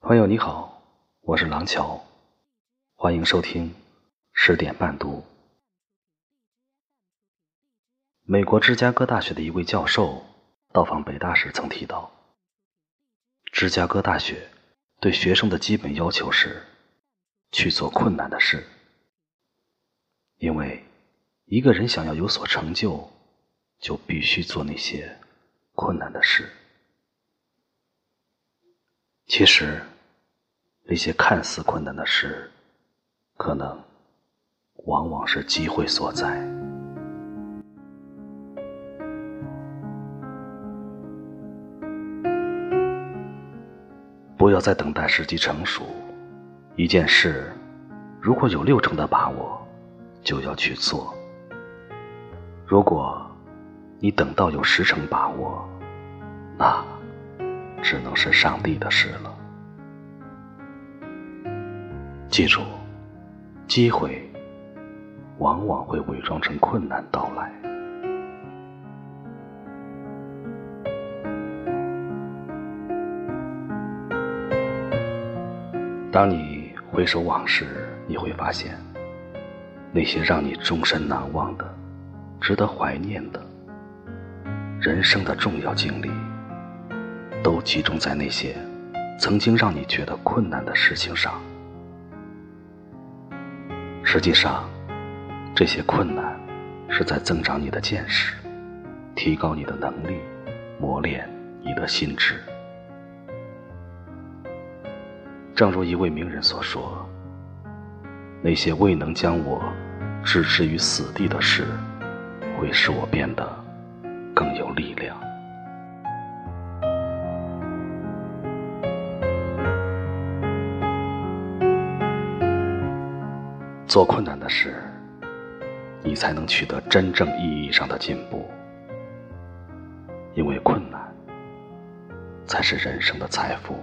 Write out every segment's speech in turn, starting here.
朋友你好，我是廊桥，欢迎收听十点半读。美国芝加哥大学的一位教授到访北大时曾提到，芝加哥大学对学生的基本要求是去做困难的事，因为一个人想要有所成就，就必须做那些困难的事。其实。那些看似困难的事，可能往往是机会所在。不要再等待时机成熟。一件事，如果有六成的把握，就要去做；如果你等到有十成把握，只能是上帝的事了。记住，机会往往会伪装成困难到来。当你回首往事，你会发现，那些让你终身难忘的、值得怀念的人生的重要经历，都集中在那些曾经让你觉得困难的事情上。实际上，这些困难是在增长你的见识，提高你的能力，磨练你的心智。正如一位名人所说：“那些未能将我置之于死地的事，会使我变得更有力量。”做困难的事，你才能取得真正意义上的进步。因为困难，才是人生的财富。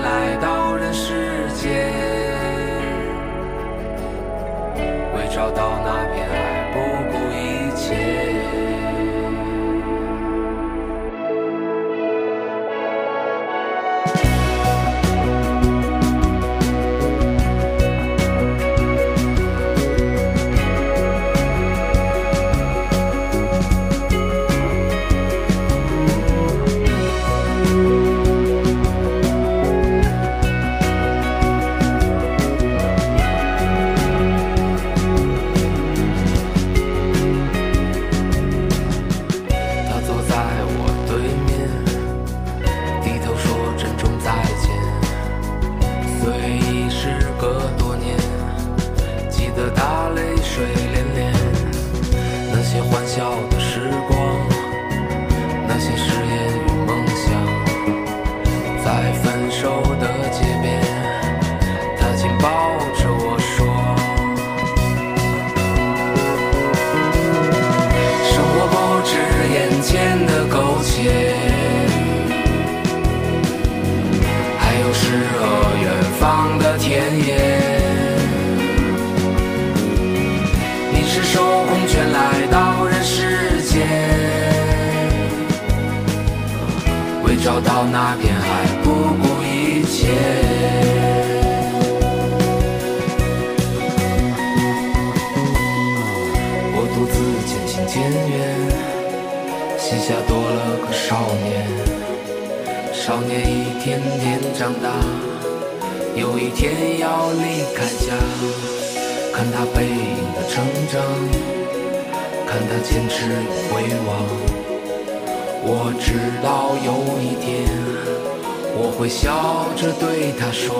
来到人世间，为找到那片田野，你赤手空拳来到人世间，为找到那片海不顾一切。我独自渐行渐远，膝下多了个少年，少年一天天长大。有一天要离开家。看他背影的成长，看他坚持与回望。我知道有一天，我会笑着对他说：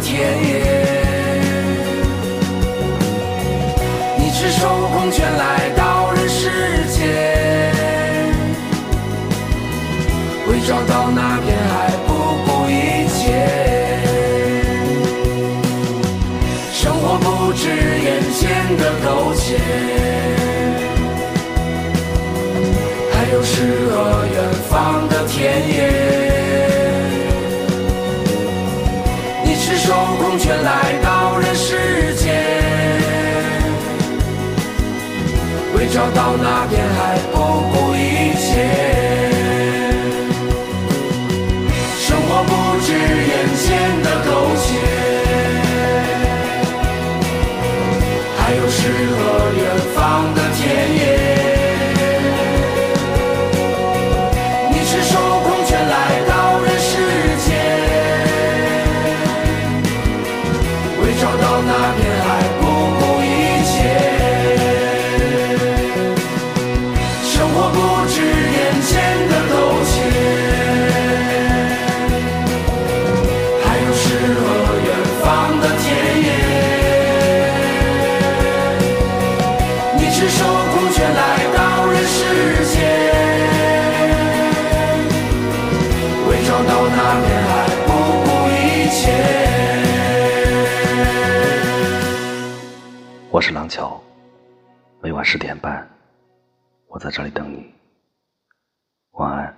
天不止眼前的苟且，我是廊桥，每晚十点半，我在这里等你。晚安。